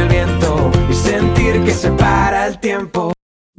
el viento y sentir que se para el tiempo.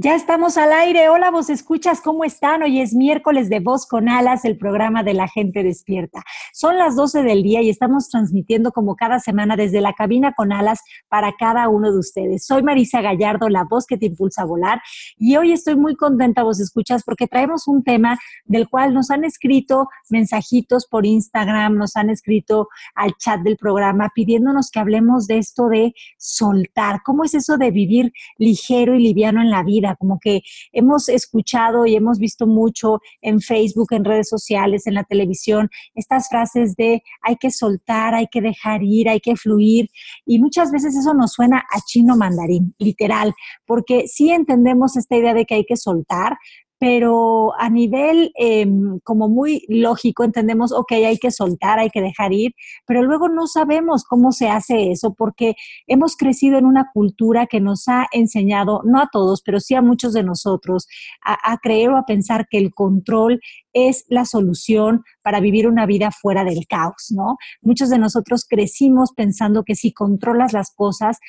Ya estamos al aire. Hola, vos escuchas, ¿cómo están? Hoy es miércoles de Voz con Alas, el programa de la gente despierta. Son las 12 del día y estamos transmitiendo como cada semana desde la cabina con alas para cada uno de ustedes. Soy Marisa Gallardo, la voz que te impulsa a volar y hoy estoy muy contenta, vos escuchas, porque traemos un tema del cual nos han escrito mensajitos por Instagram, nos han escrito al chat del programa pidiéndonos que hablemos de esto de soltar. ¿Cómo es eso de vivir ligero y liviano en la vida? Como que hemos escuchado y hemos visto mucho en Facebook, en redes sociales, en la televisión, estas frases de hay que soltar, hay que dejar ir, hay que fluir, y muchas veces eso nos suena a chino mandarín, literal, porque sí entendemos esta idea de que hay que soltar, pero a nivel em, como muy lógico entendemos, ok, hay que soltar, hay que dejar ir, pero luego no sabemos cómo se hace eso porque hemos crecido en una cultura que nos ha enseñado, no a todos, pero sí a muchos de nosotros, a, a creer o a pensar que el control es la solución para vivir una vida fuera del caos, ¿no? Muchos de nosotros crecimos pensando que si controlas las cosas,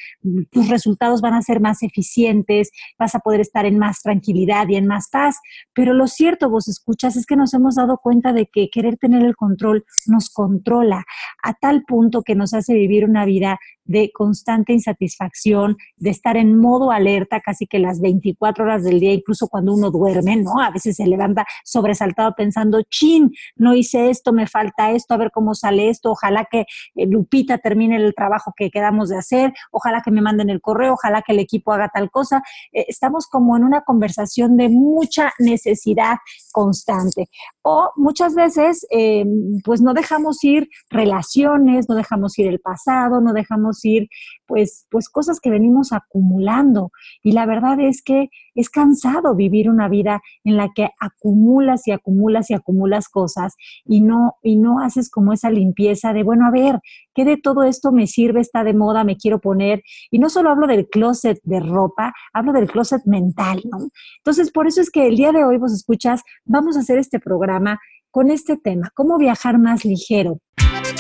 tus resultados van a ser más eficientes, vas a poder estar en más tranquilidad y en más paz, pero lo cierto, vos escuchas, es que nos hemos dado cuenta de que querer tener el control nos controla a tal punto que nos hace vivir una vida de constante insatisfacción, de estar en modo alerta casi que las 24 horas del día, incluso cuando uno duerme, ¿no? A veces se levanta sobresaltado pensando, chin, no hice esto, me falta esto, a ver cómo sale esto, ojalá que eh, Lupita termine el trabajo que quedamos de hacer, ojalá que me manden el correo, ojalá que el equipo haga tal cosa. Eh, estamos como en una conversación de mucha necesidad constante. O muchas veces, eh, pues no dejamos ir relaciones, no dejamos ir el pasado, no dejamos ir, pues, pues cosas que venimos acumulando. Y la verdad es que es cansado vivir una vida en la que acumulas y acumulas y acumulas cosas y no, y no haces como esa limpieza de, bueno, a ver, ¿qué de todo esto me sirve, está de moda, me quiero poner? Y no solo hablo del closet de ropa, hablo del closet mental, ¿no? Entonces, por eso es que el día de hoy, vos escuchas, vamos a hacer este programa con este tema, cómo viajar más ligero.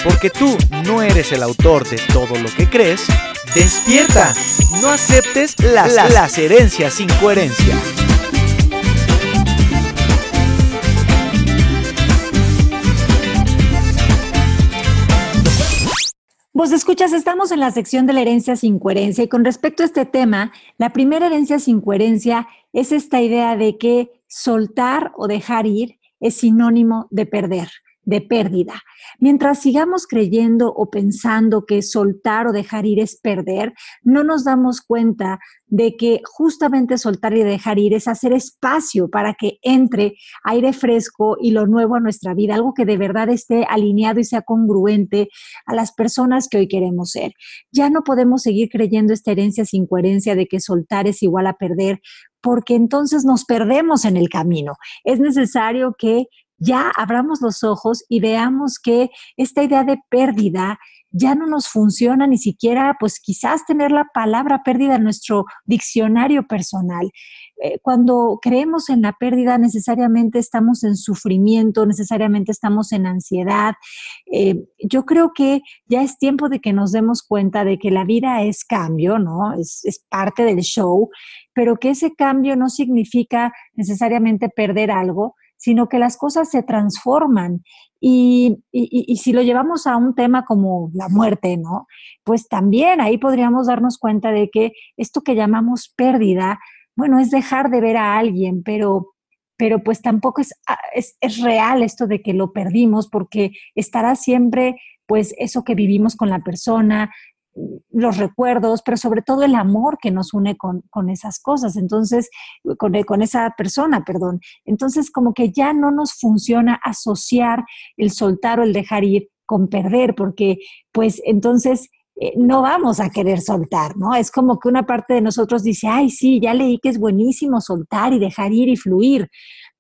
Porque tú no eres el autor de todo lo que crees, despierta. No aceptes las, las herencias sin coherencia. Vos escuchas, estamos en la sección de la herencia sin coherencia y con respecto a este tema, la primera herencia sin coherencia es esta idea de que soltar o dejar ir es sinónimo de perder de pérdida. Mientras sigamos creyendo o pensando que soltar o dejar ir es perder, no nos damos cuenta de que justamente soltar y dejar ir es hacer espacio para que entre aire fresco y lo nuevo a nuestra vida, algo que de verdad esté alineado y sea congruente a las personas que hoy queremos ser. Ya no podemos seguir creyendo esta herencia sin coherencia de que soltar es igual a perder, porque entonces nos perdemos en el camino. Es necesario que ya abramos los ojos y veamos que esta idea de pérdida ya no nos funciona ni siquiera, pues quizás tener la palabra pérdida en nuestro diccionario personal. Eh, cuando creemos en la pérdida, necesariamente estamos en sufrimiento, necesariamente estamos en ansiedad. Eh, yo creo que ya es tiempo de que nos demos cuenta de que la vida es cambio, ¿no? Es, es parte del show, pero que ese cambio no significa necesariamente perder algo, sino que las cosas se transforman. Y, si lo llevamos a un tema como la muerte, ¿no? Pues también ahí podríamos darnos cuenta de que esto que llamamos pérdida bueno, es dejar de ver a alguien, pero pero pues tampoco es, ah, es, es, real esto de que lo perdimos porque estará siempre pues eso que vivimos con la persona, los recuerdos, pero sobre todo el amor que nos une con, con esas cosas, entonces, con, con, esa persona, perdón. Entonces, como que ya no nos funciona asociar el soltar o el dejar ir con perder, porque pues entonces eh, no vamos a querer soltar, ¿no? Es como que una parte de nosotros dice, ay, sí, ya leí que es buenísimo soltar y dejar ir y fluir,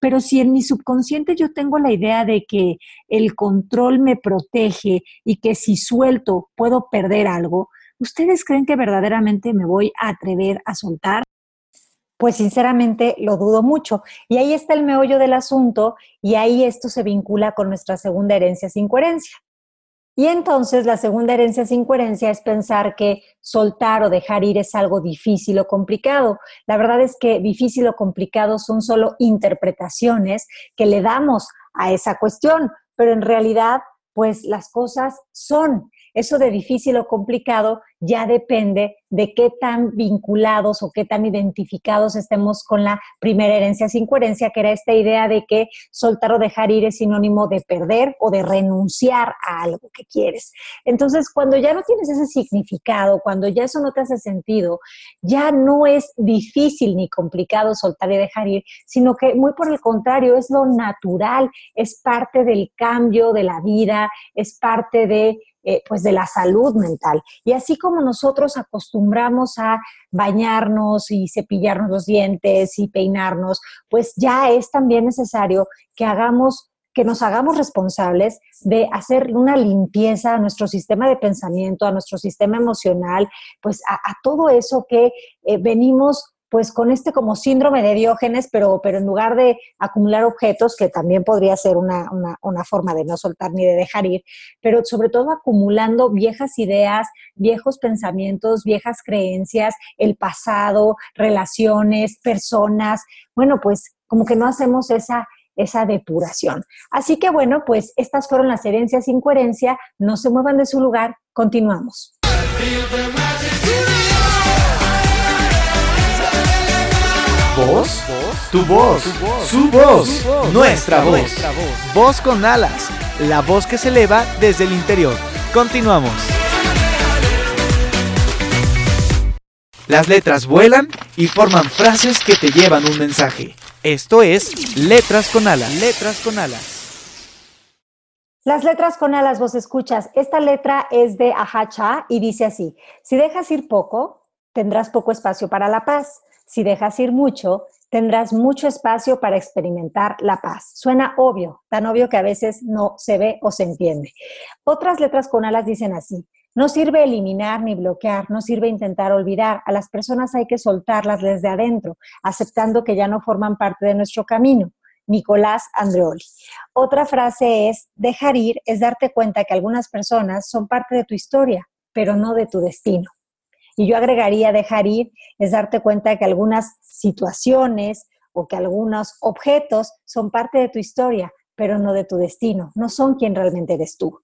pero si en mi subconsciente yo tengo la idea de que el control me protege y que si suelto puedo perder algo, ¿ustedes creen que verdaderamente me voy a atrever a soltar? Pues sinceramente lo dudo mucho. Y ahí está el meollo del asunto y ahí esto se vincula con nuestra segunda herencia sin coherencia. Y entonces la segunda herencia sin coherencia es pensar que soltar o dejar ir es algo difícil o complicado. La verdad es que difícil o complicado son solo interpretaciones que le damos a esa cuestión, pero en realidad pues las cosas son. Eso de difícil o complicado ya depende de qué tan vinculados o qué tan identificados estemos con la primera herencia sin coherencia, que era esta idea de que soltar o dejar ir es sinónimo de perder o de renunciar a algo que quieres. Entonces, cuando ya no tienes ese significado, cuando ya eso no te hace sentido, ya no es difícil ni complicado soltar y dejar ir, sino que muy por el contrario, es lo natural, es parte del cambio de la vida, es parte de eh, pues de la salud mental. Y así como nosotros acostumbramos a bañarnos y cepillarnos los dientes y peinarnos, pues ya es también necesario que hagamos que nos hagamos responsables de hacer una limpieza a nuestro sistema de pensamiento, a nuestro sistema emocional, pues a, todo eso que eh, venimos pues con este como síndrome de Diógenes, pero, pero en lugar de acumular objetos, que también podría ser una, una, forma de no soltar ni de dejar ir, pero sobre todo acumulando viejas ideas, viejos pensamientos, viejas creencias, el pasado, relaciones, personas, bueno, pues como que no hacemos esa esa depuración. Así que bueno, pues estas fueron las herencias sin coherencia, no se muevan de su lugar, continuamos. ¿Voz? Tu voz, su voz, nuestra voz. Voz con alas, la voz que se eleva desde el interior. Continuamos. Las letras vuelan y forman frases que te llevan un mensaje. Esto es Letras con alas. Letras con alas. Las letras con alas, vos escuchas. Esta letra es de Ahacha y dice así: Si dejas ir poco, tendrás poco espacio para la paz. Si dejas ir mucho, tendrás mucho espacio para experimentar la paz. Suena obvio, tan obvio que a veces no se ve o se entiende. Otras letras con alas dicen así. No sirve eliminar ni bloquear, no sirve intentar olvidar. A las personas hay que soltarlas desde adentro, aceptando que ya no forman parte de nuestro camino. Nicolás Andreoli. Otra frase es, dejar ir es darte cuenta que algunas personas son parte de tu historia, pero no de tu destino. Y yo agregaría dejar ir, es darte cuenta que algunas situaciones o que algunos objetos son parte de tu historia, pero no de tu destino, no son quien realmente eres tú.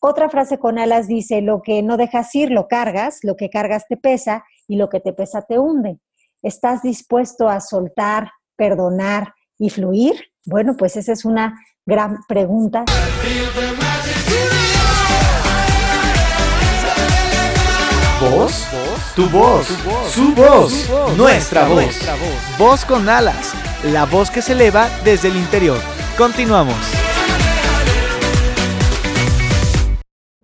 Otra frase con alas dice, lo que no dejas ir lo cargas, lo que cargas te pesa y lo que te pesa te hunde. ¿Estás dispuesto a soltar, perdonar y fluir? Bueno, pues esa es una gran pregunta. Tu voz, su voz, nuestra voz. Voz con alas, la voz que se eleva desde el interior. Continuamos.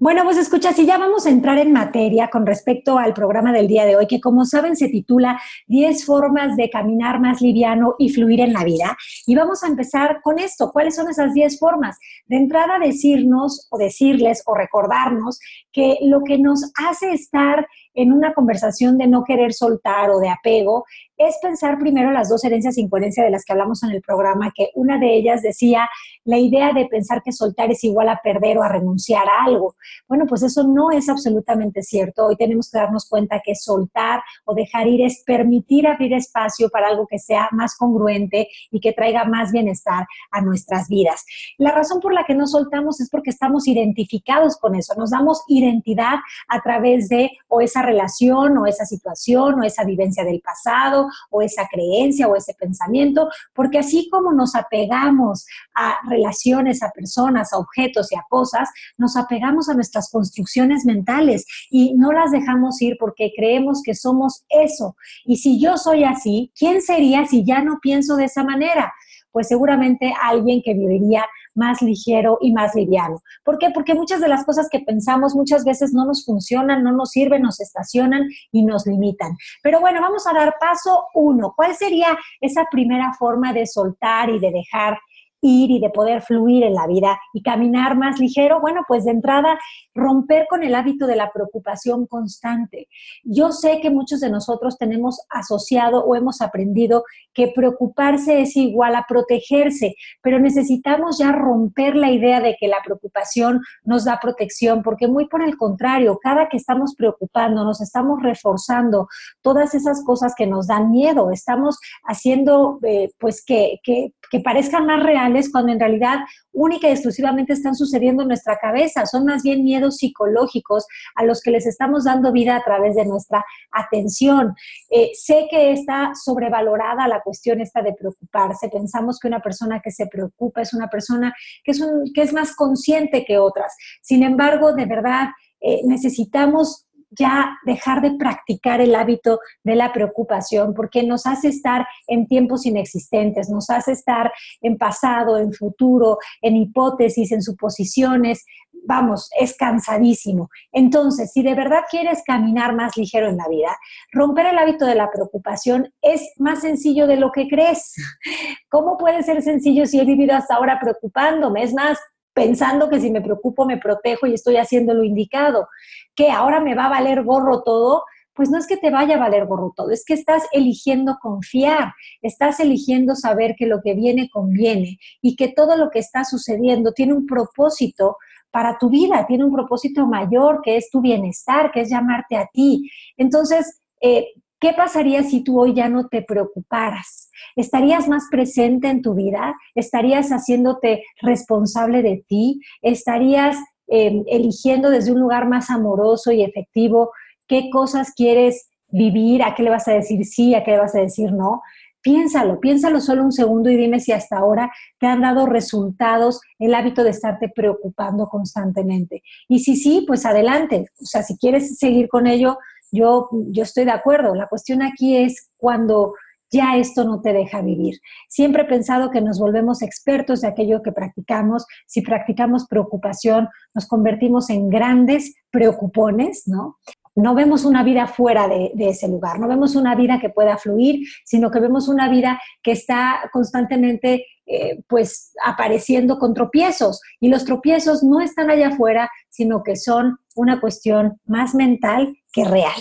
Bueno, pues escucha, si ya vamos a entrar en materia con respecto al programa del día de hoy, que como saben se titula 10 formas de caminar más liviano y fluir en la vida. Y vamos a empezar con esto. ¿Cuáles son esas 10 formas? De entrada, decirnos o decirles o recordarnos que lo que nos hace estar en una conversación de no querer soltar o de apego es pensar primero las dos herencias sin coherencia de las que hablamos en el programa, que una de ellas decía la idea de pensar que soltar es igual a perder o a renunciar a algo. Bueno, pues eso no es absolutamente cierto. Hoy tenemos que darnos cuenta que soltar o dejar ir es permitir abrir espacio para algo que sea más congruente y que traiga más bienestar a nuestras vidas. La razón por la que no soltamos es porque estamos identificados con eso, nos damos identidad a través de o esa relación o esa situación o esa vivencia del pasado o esa creencia o ese pensamiento, porque así como nos apegamos a relaciones, a personas, a objetos y a cosas, nos apegamos a nuestras construcciones mentales y no las dejamos ir porque creemos que somos eso. Y si yo soy así, ¿quién sería si ya no pienso de esa manera? Pues seguramente alguien que viviría más ligero y más liviano. ¿Por qué? Porque muchas de las cosas que pensamos muchas veces no nos funcionan, no nos sirven, nos estacionan y nos limitan. Pero bueno, vamos a dar paso uno. ¿Cuál sería esa primera forma de soltar y de dejar ir y de poder fluir en la vida y caminar más ligero? Bueno, pues de entrada, romper con el hábito de la preocupación constante. Yo sé que muchos de nosotros tenemos asociado o hemos aprendido que preocuparse es igual a protegerse, pero necesitamos ya romper la idea de que la preocupación nos da protección, porque muy por el contrario, cada que estamos preocupando, nos estamos reforzando todas esas cosas que nos dan miedo, estamos haciendo eh, pues que, que, que parezcan más reales cuando en realidad única y exclusivamente están sucediendo en nuestra cabeza. Son más bien miedos psicológicos a los que les estamos dando vida a través de nuestra atención. Eh, sé que está sobrevalorada la cuestión esta de preocuparse. Pensamos que una persona que se preocupa es una persona que es, un, que es más consciente que otras. Sin embargo, de verdad, eh, necesitamos ya dejar de practicar el hábito de la preocupación, porque nos hace estar en tiempos inexistentes, nos hace estar en pasado, en futuro, en hipótesis, en suposiciones. Vamos, es cansadísimo. Entonces, si de verdad quieres caminar más ligero en la vida, romper el hábito de la preocupación es más sencillo de lo que crees. ¿Cómo puede ser sencillo si he vivido hasta ahora preocupándome? Es más, pensando que si me preocupo me protejo y estoy haciendo lo indicado, que ahora me va a valer gorro todo, pues no es que te vaya a valer gorro todo, es que estás eligiendo confiar, estás eligiendo saber que lo que viene conviene y que todo lo que está sucediendo tiene un propósito para tu vida, tiene un propósito mayor que es tu bienestar, que es llamarte a ti. Entonces, eh, ¿Qué pasaría si tú hoy ya no te preocuparas? ¿Estarías más presente en tu vida? ¿Estarías haciéndote responsable de ti? ¿Estarías em, eligiendo desde un lugar más amoroso y efectivo qué cosas quieres vivir? ¿A qué le vas a decir sí? ¿A qué le vas a decir no? Piénsalo, piénsalo solo un segundo y dime si hasta ahora te han dado resultados el hábito de estarte preocupando constantemente. Y si sí, pues adelante. O sea, si quieres seguir con ello, yo, yo estoy de acuerdo. La cuestión aquí es cuando ya esto no te deja vivir. Siempre he pensado que nos volvemos expertos de aquello que practicamos. Si practicamos preocupación, nos convertimos en grandes preocupones, ¿no? No vemos una vida fuera de, ese lugar, no vemos una vida que pueda fluir, sino que vemos una vida que está constantemente eh, pues apareciendo con tropiezos. Y los tropiezos no están allá afuera, sino que son una cuestión más mental que real.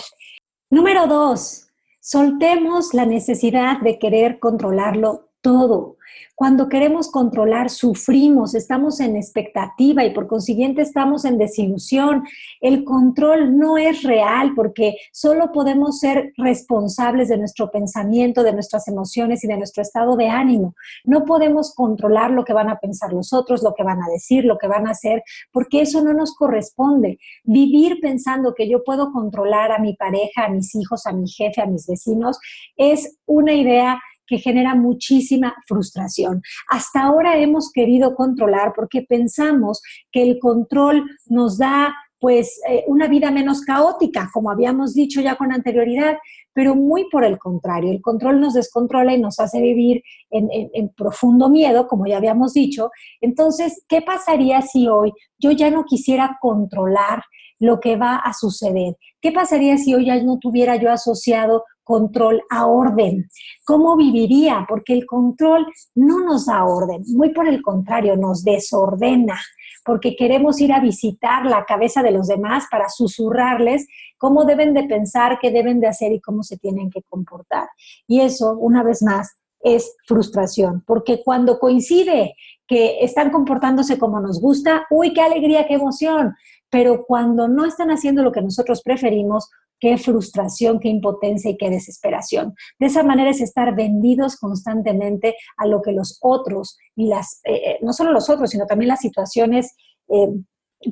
Número dos, soltemos la necesidad de querer controlarlo todo. Cuando queremos controlar, sufrimos, estamos en expectativa y por consiguiente estamos en desilusión. El control no es real porque solo podemos ser responsables de nuestro pensamiento, de nuestras emociones y de nuestro estado de ánimo. No podemos controlar lo que van a pensar los otros, lo que van a decir, lo que van a hacer, porque eso no nos corresponde. Vivir pensando que yo puedo controlar a mi pareja, a mis hijos, a mi jefe, a mis vecinos, es una idea que genera muchísima frustración. Hasta ahora hemos querido controlar porque pensamos que el control nos da pues eh, una vida menos caótica, como habíamos dicho ya con anterioridad, pero muy por el contrario, el control nos descontrola y nos hace vivir en, en, profundo miedo, como ya habíamos dicho. Entonces, ¿qué pasaría si hoy yo ya no quisiera controlar lo que va a suceder? ¿Qué pasaría si hoy ya no tuviera yo asociado control a orden. ¿Cómo viviría? Porque el control no nos da orden, muy por el contrario, nos desordena, porque queremos ir a visitar la cabeza de los demás para susurrarles cómo deben de pensar, qué deben de hacer y cómo se tienen que comportar. Y eso, una vez más, es frustración, porque cuando coincide que están comportándose como nos gusta, uy, qué alegría, qué emoción, pero cuando no están haciendo lo que nosotros preferimos, qué frustración, qué impotencia y qué desesperación. De esa manera es estar vendidos constantemente a lo que los otros y las, eh, eh, no solo los otros, sino también las situaciones, eh,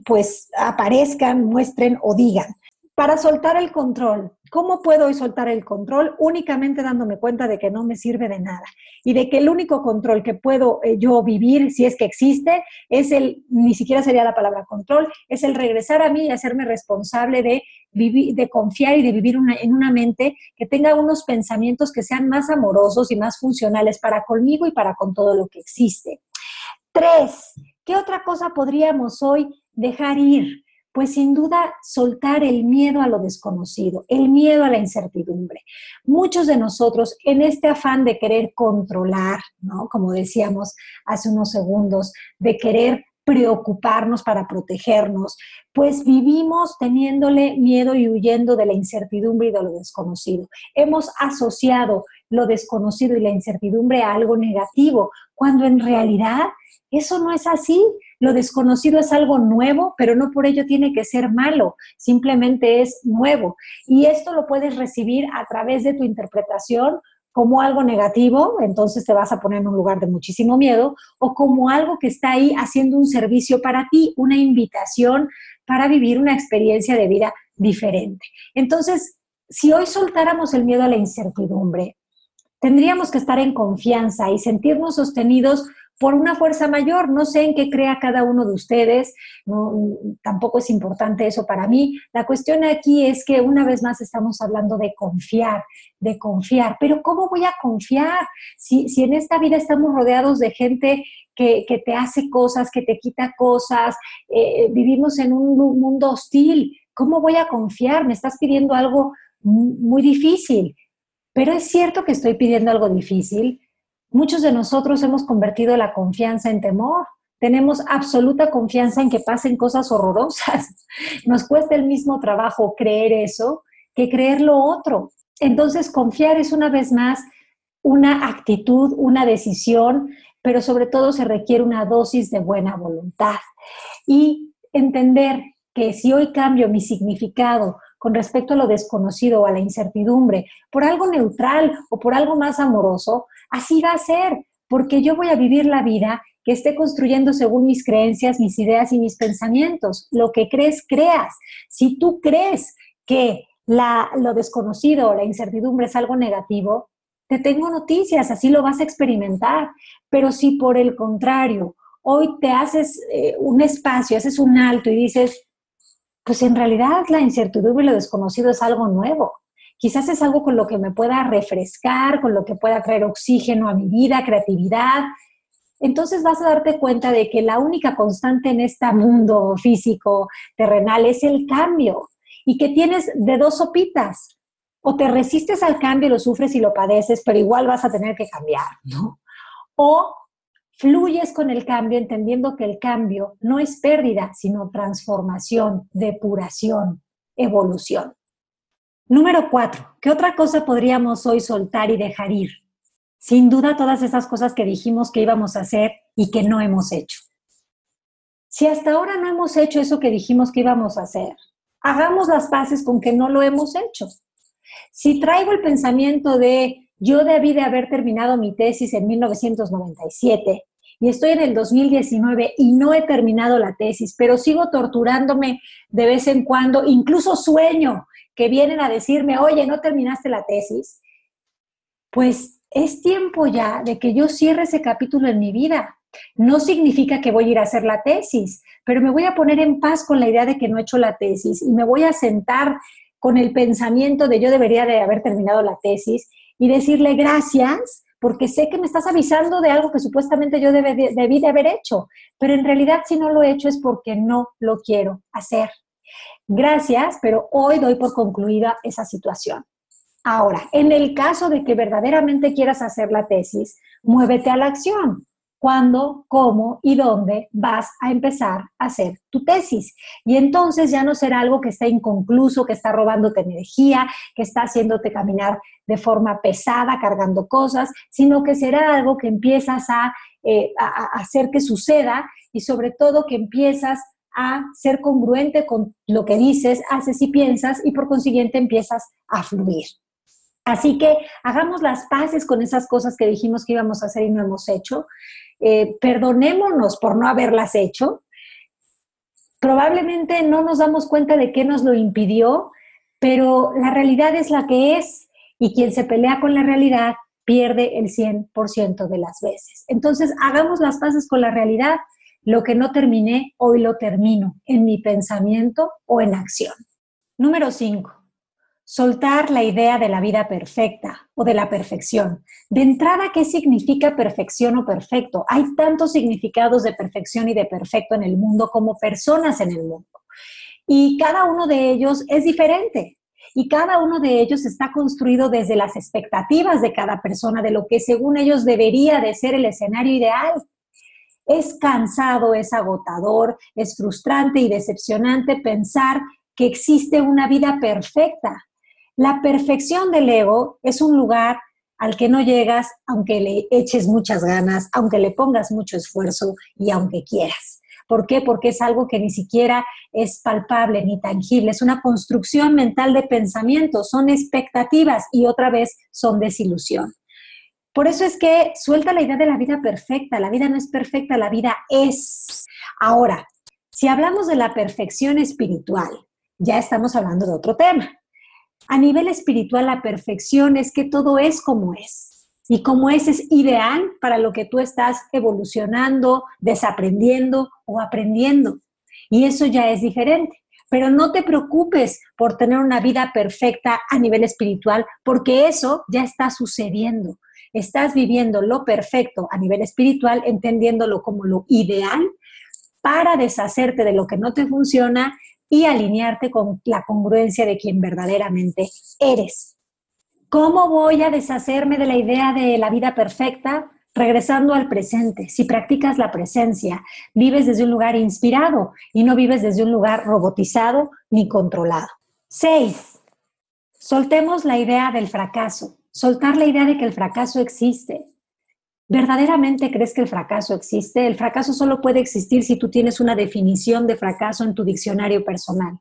pues aparezcan, muestren o digan. para soltar el control. ¿Cómo puedo hoy soltar el control? Únicamente dándome cuenta de que no me sirve de nada y de que el único control que puedo yo vivir, si es que existe, es el, ni siquiera sería la palabra control, es el regresar a mí y hacerme responsable de vivir, de confiar y de vivir en una mente que tenga unos pensamientos que sean más amorosos y más funcionales para conmigo y para con todo lo que existe. Tres, ¿qué otra cosa podríamos hoy dejar ir? Pues sin duda soltar el miedo a lo desconocido, el miedo a la incertidumbre. Muchos de nosotros en este afán de querer controlar, ¿no? Como decíamos hace unos segundos, de querer preocuparnos para protegernos, pues vivimos teniéndole miedo y huyendo de la incertidumbre y de lo desconocido. Hemos asociado lo desconocido y la incertidumbre a algo negativo, cuando en realidad eso no es así. Lo desconocido es algo nuevo, pero no por ello tiene que ser malo, simplemente es nuevo. Y esto lo puedes recibir a través de tu interpretación como algo negativo, entonces te vas a poner en un lugar de muchísimo miedo, o como algo que está ahí haciendo un servicio para ti, una invitación para vivir una experiencia de vida diferente. Entonces, si hoy soltáramos el miedo a la incertidumbre, tendríamos que estar en confianza y sentirnos sostenidos por una fuerza mayor. No sé en qué crea cada uno de ustedes, tampoco es importante eso para mí. La cuestión aquí es que una vez más estamos hablando de confiar, de confiar. Pero ¿cómo voy a confiar si, si en esta vida estamos rodeados de gente que, te hace cosas, que te quita cosas? Eh, vivimos en un mundo hostil. ¿Cómo voy a confiar? Me estás pidiendo algo muy difícil. Pero es cierto que estoy pidiendo algo difícil Muchos de nosotros hemos convertido la confianza en temor. Tenemos absoluta confianza en que pasen cosas horrorosas. Nos cuesta el mismo trabajo creer eso que creer lo otro. Entonces, confiar es una vez más una actitud, una decisión, pero sobre todo se requiere una dosis de buena voluntad. Y entender que si hoy cambio mi significado con respecto a lo desconocido o a la incertidumbre por algo neutral o por algo más amoroso, Así va a ser, porque yo voy a vivir la vida que esté construyendo según mis creencias, mis ideas y mis pensamientos. Lo que crees, creas. Si tú crees que lo desconocido o la incertidumbre es algo negativo, te tengo noticias, así lo vas a experimentar. Pero si por el contrario, hoy te haces eh, un espacio, haces un alto y dices, pues en realidad la incertidumbre y lo desconocido es algo nuevo quizás es algo con lo que me pueda refrescar, con lo que pueda traer oxígeno a mi vida, creatividad. Entonces vas a darte cuenta de que la única constante en este mundo físico, terrenal, es el cambio y que tienes de dos sopitas. O te resistes al cambio, lo sufres y lo padeces, pero igual vas a tener que cambiar, ¿no? O fluyes con el cambio entendiendo que el cambio no es pérdida, sino transformación, depuración, evolución. Número cuatro, ¿qué otra cosa podríamos hoy soltar y dejar ir? Sin duda todas esas cosas que dijimos que íbamos a hacer y que no hemos hecho. Si hasta ahora no hemos hecho eso que dijimos que íbamos a hacer, hagamos las paces con que no lo hemos hecho. Si traigo el pensamiento de yo debí de haber terminado mi tesis en 1997 y estoy en el 2019 y no he terminado la tesis, pero sigo torturándome de vez en cuando, incluso sueño que vienen a decirme, oye, no terminaste la tesis, pues es tiempo ya de que yo cierre ese capítulo en mi vida. No significa que voy a ir a hacer la tesis, pero me voy a poner en paz con la idea de que no he hecho la tesis y me voy a sentar con el pensamiento de yo debería de haber terminado la tesis y decirle gracias porque sé que me estás avisando de algo que supuestamente yo debí de haber hecho, pero en realidad si no lo he hecho es porque no lo quiero hacer. Gracias, pero hoy doy por concluida esa situación. Ahora, en el caso de que verdaderamente quieras hacer la tesis, muévete a la acción. ¿Cuándo, cómo y dónde vas a empezar a hacer tu tesis? Y entonces ya no será algo que está inconcluso, que está robándote energía, que está haciéndote caminar de forma pesada, cargando cosas, sino que será algo que empiezas a, eh, a hacer que suceda y sobre todo que empiezas a ser congruente con lo que dices, haces y piensas y por consiguiente empiezas a fluir. Así que hagamos las paces con esas cosas que dijimos que íbamos a hacer y no hemos hecho. Eh, perdonémonos por no haberlas hecho. Probablemente no nos damos cuenta de qué nos lo impidió, pero la realidad es la que es y quien se pelea con la realidad pierde el 100% de las veces. Entonces, hagamos las paces con la realidad. Lo que no terminé, hoy lo termino en mi pensamiento o en acción. Número 5. Soltar la idea de la vida perfecta o de la perfección. De entrada, ¿qué significa perfección o perfecto? Hay tantos significados de perfección y de perfecto en el mundo como personas en el mundo. Y cada uno de ellos es diferente. Y cada uno de ellos está construido desde las expectativas de cada persona, de lo que según ellos debería de ser el escenario ideal. Es cansado, es agotador, es frustrante y decepcionante pensar que existe una vida perfecta. La perfección del ego es un lugar al que no llegas aunque le eches muchas ganas, aunque le pongas mucho esfuerzo y aunque quieras. ¿Por qué? Porque es algo que ni siquiera es palpable ni tangible, es una construcción mental de pensamiento, son expectativas y otra vez son desilusión. Por eso es que suelta la idea de la vida perfecta, la vida no es perfecta, la vida es. Ahora, si hablamos de la perfección espiritual, ya estamos hablando de otro tema. A nivel espiritual, la perfección es que todo es como es y como ese es ideal para lo que tú estás evolucionando, desaprendiendo o aprendiendo. Y eso ya es diferente. Pero no te preocupes por tener una vida perfecta a nivel espiritual, porque eso ya está sucediendo. Estás viviendo lo perfecto a nivel espiritual, entendiéndolo como lo ideal para deshacerte de lo que no te funciona y alinearte con la congruencia de quien verdaderamente eres. ¿Cómo voy a deshacerme de la idea de la vida perfecta? Regresando al presente, si practicas la presencia, vives desde un lugar inspirado y no vives desde un lugar robotizado ni controlado. Seis, soltemos la idea del fracaso, soltar la idea de que el fracaso existe. ¿Verdaderamente crees que el fracaso existe? El fracaso solo puede existir si tú tienes una definición de fracaso en tu diccionario personal.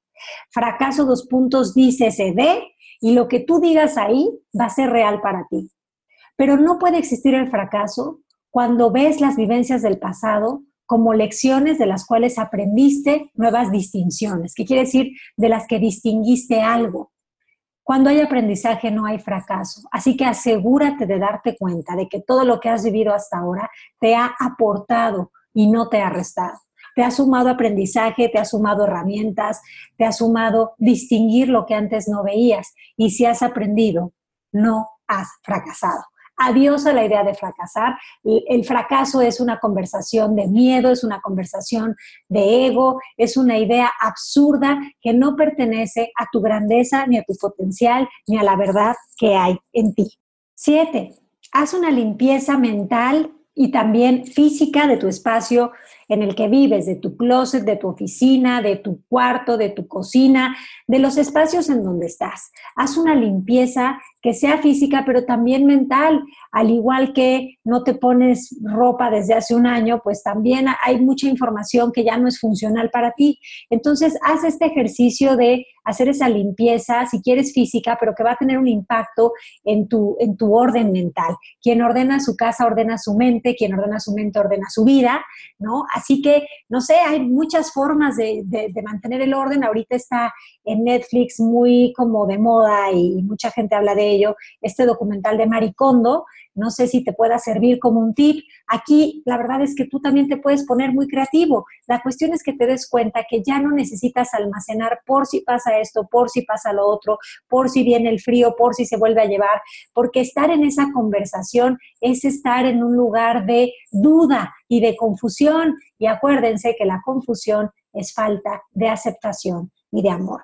Fracaso, dos puntos, dice se ve y lo que tú digas ahí va a ser real para ti. Pero no puede existir el fracaso cuando ves las vivencias del pasado como lecciones de las cuales aprendiste nuevas distinciones, que quiere decir de las que distinguiste algo. Cuando hay aprendizaje no hay fracaso, así que asegúrate de darte cuenta de que todo lo que has vivido hasta ahora te ha aportado y no te ha restado te ha sumado aprendizaje, te ha sumado herramientas, te ha sumado distinguir lo que antes no veías. Y si has aprendido, no has fracasado. Adiós a la idea de fracasar. El fracaso es una conversación de miedo, es una conversación de ego, es una idea absurda que no pertenece a tu grandeza, ni a tu potencial, ni a la verdad que hay en ti. Siete, haz una limpieza mental y también física de tu espacio en el que vives, de tu closet, de tu oficina, de tu cuarto, de tu cocina, de los espacios en donde estás. Haz una limpieza que sea física, pero también mental. Al igual que no te pones ropa desde hace un año, pues también hay mucha información que ya no es funcional para ti. Entonces, haz este ejercicio de hacer esa limpieza, si quieres física, pero que va a tener un impacto en tu, en tu orden mental. Quien ordena su casa ordena su mente, quien ordena su mente ordena su vida, ¿no? Así que, no sé, hay muchas formas de, mantener el orden. Ahorita está en Netflix muy como de moda y mucha gente habla de ello, este documental de Maricondo. No sé si te pueda servir como un tip. Aquí la verdad es que tú también te puedes poner muy creativo. La cuestión es que te des cuenta que ya no necesitas almacenar por si pasa esto, por si pasa lo otro, por si viene el frío, por si se vuelve a llevar, porque estar en esa conversación es estar en un lugar de duda y de confusión. Y acuérdense que la confusión es falta de aceptación y de amor.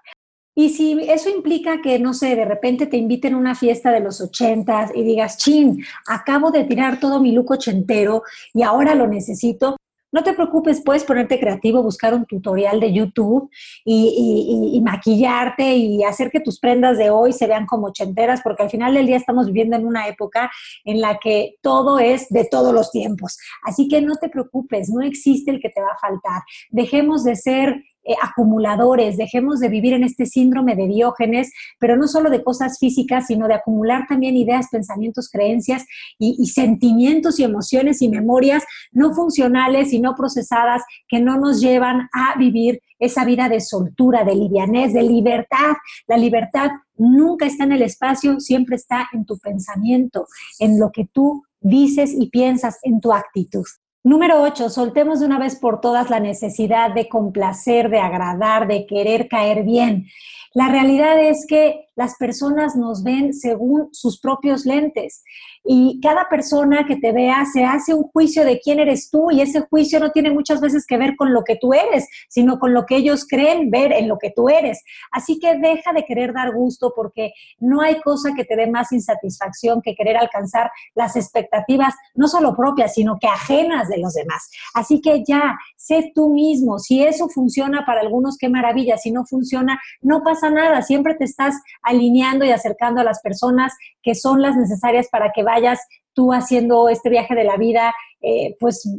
Y si eso implica que, no sé, de repente te inviten a una fiesta de los ochentas y digas, chin, acabo de tirar todo mi look ochentero y ahora lo necesito, no te preocupes, puedes ponerte creativo, buscar un tutorial de YouTube y, maquillarte y hacer que tus prendas de hoy se vean como ochenteras, porque al final del día estamos viviendo en una época en la que todo es de todos los tiempos. Así que no te preocupes, no existe el que te va a faltar. Dejemos de ser eh, acumuladores, dejemos de vivir en este síndrome de Diógenes, pero no solo de cosas físicas, sino de acumular también ideas, pensamientos, creencias y, sentimientos y emociones y memorias no funcionales y no procesadas que no nos llevan a vivir esa vida de soltura, de livianez, de libertad. La libertad nunca está en el espacio, siempre está en tu pensamiento, en lo que tú dices y piensas, en tu actitud. Número 8, soltemos de una vez por todas la necesidad de complacer, de agradar, de querer caer bien. La realidad es que las personas nos ven según sus propios lentes y cada persona que te vea se hace un juicio de quién eres tú y ese juicio no tiene muchas veces que ver con lo que tú eres, sino con lo que ellos creen ver en lo que tú eres. Así que deja de querer dar gusto porque no hay cosa que te dé más insatisfacción que querer alcanzar las expectativas, no solo propias, sino que ajenas de los demás. Así que ya, sé tú mismo. Si eso funciona para algunos, qué maravilla. Si no funciona, no pasa nada. Siempre te estás alineando y acercando a las personas que son las necesarias para que vayas tú haciendo este viaje de la vida, eh, pues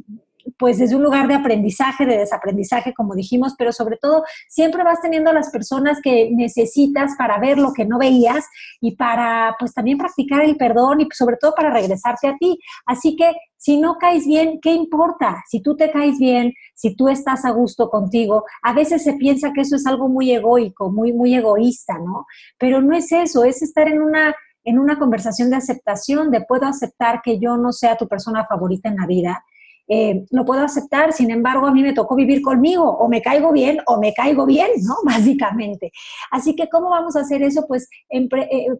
pues desde un lugar de aprendizaje, de desaprendizaje, como dijimos, pero sobre todo siempre vas teniendo las personas que necesitas para ver lo que no veías y para pues también practicar el perdón y sobre todo para regresarte a ti. Así que si no caes bien, ¿qué importa? Si tú te caes bien, si tú estás a gusto contigo, a veces se piensa que eso es algo muy egoico, muy, muy egoísta, ¿no? Pero no es eso, es estar en una en una conversación de aceptación, de puedo aceptar que yo no sea tu persona favorita en la vida, eh, lo puedo aceptar, sin embargo, a mí me tocó vivir conmigo, o me caigo bien o me caigo bien, ¿no? Básicamente. Así que, ¿cómo vamos a hacer eso? Pues eh,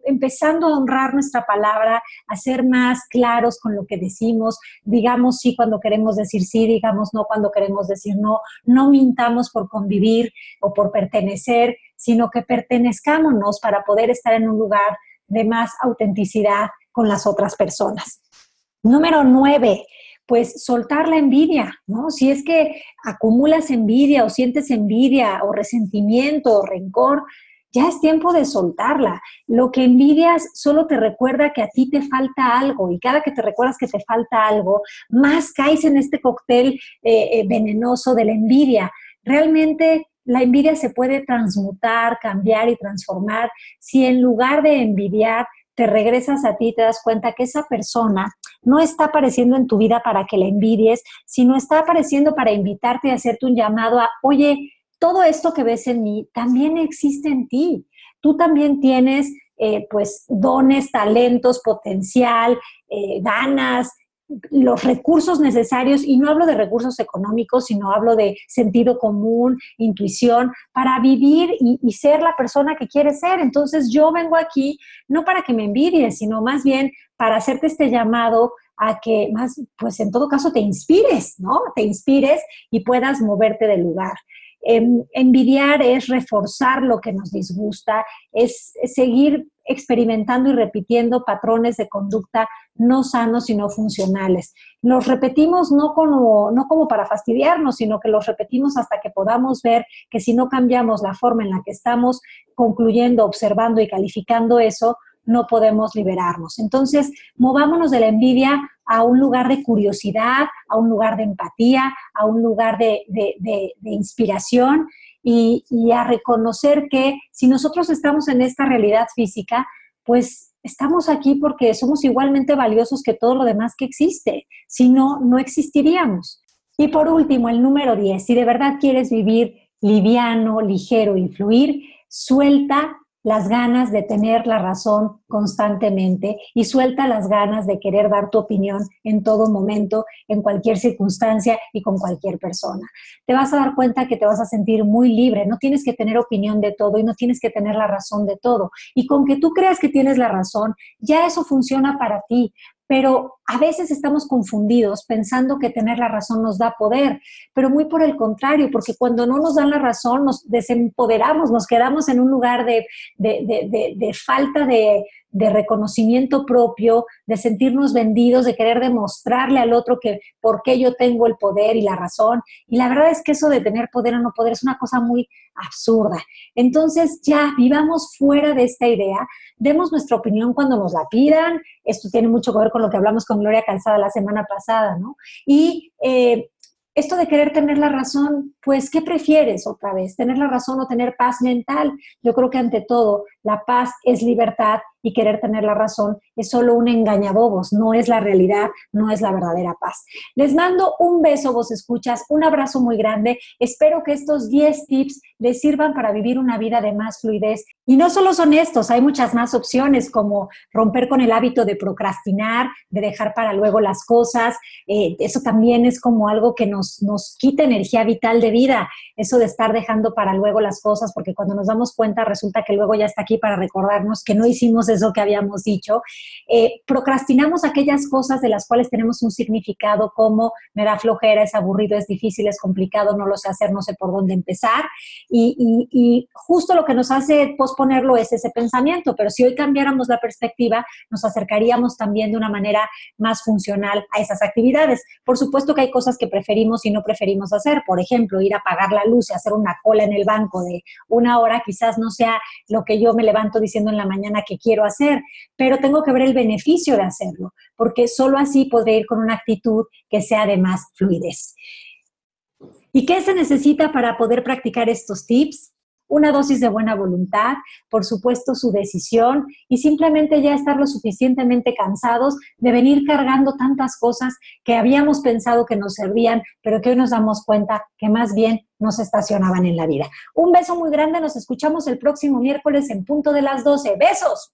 empezando a honrar nuestra palabra, a ser más claros con lo que decimos, digamos sí cuando queremos decir sí, digamos no cuando queremos decir no, no mintamos por convivir o por pertenecer, sino que pertenezcámonos para poder estar en un lugar de más autenticidad con las otras personas. Número nueve, pues soltar la envidia, ¿no? Si es que acumulas envidia o sientes envidia o resentimiento o rencor, ya es tiempo de soltarla. Lo que envidias solo te recuerda que a ti te falta algo y cada que te recuerdas que te falta algo, más caes en este cóctel eh, eh, venenoso de la envidia. Realmente la envidia se puede transmutar, cambiar y transformar si en lugar de envidiar te regresas a ti y te das cuenta que esa persona no está apareciendo en tu vida para que la envidies, sino está apareciendo para invitarte a hacerte un llamado a, oye, todo esto que ves en mí también existe en ti. Tú también tienes eh, pues dones, talentos, potencial, eh, ganas, los recursos necesarios, y no hablo de recursos económicos, sino hablo de sentido común, intuición, para vivir y, ser la persona que quieres ser. Entonces yo vengo aquí no para que me envidies, sino más bien para hacerte este llamado a que más, pues en todo caso te inspires, ¿no? Te inspires y puedas moverte del lugar. Em, envidiar es reforzar lo que nos disgusta, es seguir experimentando y repitiendo patrones de conducta no sanos sino funcionales. Los repetimos no como, no como para fastidiarnos, sino que los repetimos hasta que podamos ver que si no cambiamos la forma en la que estamos concluyendo, observando y calificando eso, no podemos liberarnos. Entonces, movámonos de la envidia a un lugar de curiosidad, a un lugar de empatía, a un lugar de, de inspiración y, a reconocer que si nosotros estamos en esta realidad física, pues estamos aquí porque somos igualmente valiosos que todo lo demás que existe. Si no, no existiríamos. Y por último, el número 10, si de verdad quieres vivir liviano, ligero y fluir, suelta las ganas de tener la razón constantemente y suelta las ganas de querer dar tu opinión en todo momento, en cualquier circunstancia y con cualquier persona. Te vas a dar cuenta que te vas a sentir muy libre, no tienes que tener opinión de todo y no tienes que tener la razón de todo. Y con que tú creas que tienes la razón, ya eso funciona para ti pero a veces estamos confundidos pensando que tener la razón nos da poder, pero muy por el contrario, porque cuando no nos dan la razón nos desempoderamos, nos quedamos en un lugar de, falta de, de reconocimiento propio, de sentirnos vendidos, de querer demostrarle al otro que por qué yo tengo el poder y la razón. Y la verdad es que eso de tener poder o no poder es una cosa muy absurda. Entonces ya vivamos fuera de esta idea, demos nuestra opinión cuando nos la pidan. Esto tiene mucho que ver con lo que hablamos con Gloria Calzada la semana pasada, ¿no? Y eh, esto de querer tener la razón, pues, ¿qué prefieres otra vez? ¿Tener la razón o tener paz mental? Yo creo que ante todo, la paz es libertad y querer tener la razón es solo un engañabobos, no es la realidad, no es la verdadera paz. Les mando un beso, vos escuchas, un abrazo muy grande. Espero que estos 10 tips les sirvan para vivir una vida de más fluidez. Y no solo son estos, hay muchas más opciones como romper con el hábito de procrastinar, de dejar para luego las cosas. Eh, eso también es como algo que nos, nos quita energía vital de vida, eso de estar dejando para luego las cosas, porque cuando nos damos cuenta resulta que luego ya está aquí para recordarnos que no hicimos eso que habíamos dicho. Eh, procrastinamos aquellas cosas de las cuales tenemos un significado como me da flojera, es aburrido, es difícil, es complicado, no lo sé hacer, no sé por dónde empezar. Y, justo lo que nos hace posponerlo es ese pensamiento, pero si hoy cambiáramos la perspectiva, nos acercaríamos también de una manera más funcional a esas actividades. Por supuesto que hay cosas que preferimos y no preferimos hacer, por ejemplo, ir a pagar la luz y hacer una cola en el banco de una hora, quizás no sea lo que yo me levanto diciendo en la mañana que quiero hacer, pero tengo que ver el beneficio de hacerlo, porque solo así podré ir con una actitud que sea de más fluidez. ¿Y qué se necesita para poder practicar estos tips? una dosis de buena voluntad, por supuesto su decisión y simplemente ya estar lo suficientemente cansados de venir cargando tantas cosas que habíamos pensado que nos servían, pero que hoy nos damos cuenta que más bien nos estacionaban en la vida. Un beso muy grande, nos escuchamos el próximo miércoles en punto de las 12. Besos.